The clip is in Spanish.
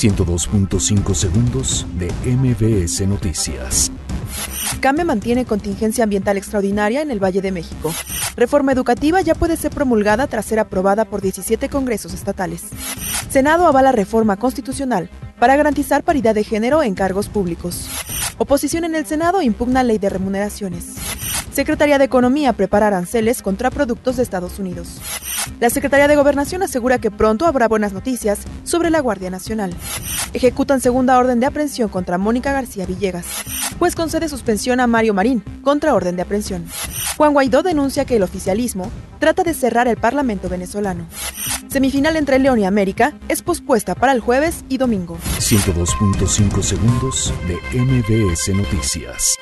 102.5 segundos de MBS Noticias. CAME mantiene contingencia ambiental extraordinaria en el Valle de México. Reforma educativa ya puede ser promulgada tras ser aprobada por 17 congresos estatales. Senado avala reforma constitucional para garantizar paridad de género en cargos públicos. Oposición en el Senado impugna ley de remuneraciones. Secretaría de Economía prepara aranceles contra productos de Estados Unidos. La Secretaría de Gobernación asegura que pronto habrá buenas noticias sobre la Guardia Nacional. Ejecutan segunda orden de aprehensión contra Mónica García Villegas. Pues concede suspensión a Mario Marín contra orden de aprehensión. Juan Guaidó denuncia que el oficialismo trata de cerrar el Parlamento venezolano. Semifinal entre León y América es pospuesta para el jueves y domingo. 102.5 segundos de MBS Noticias.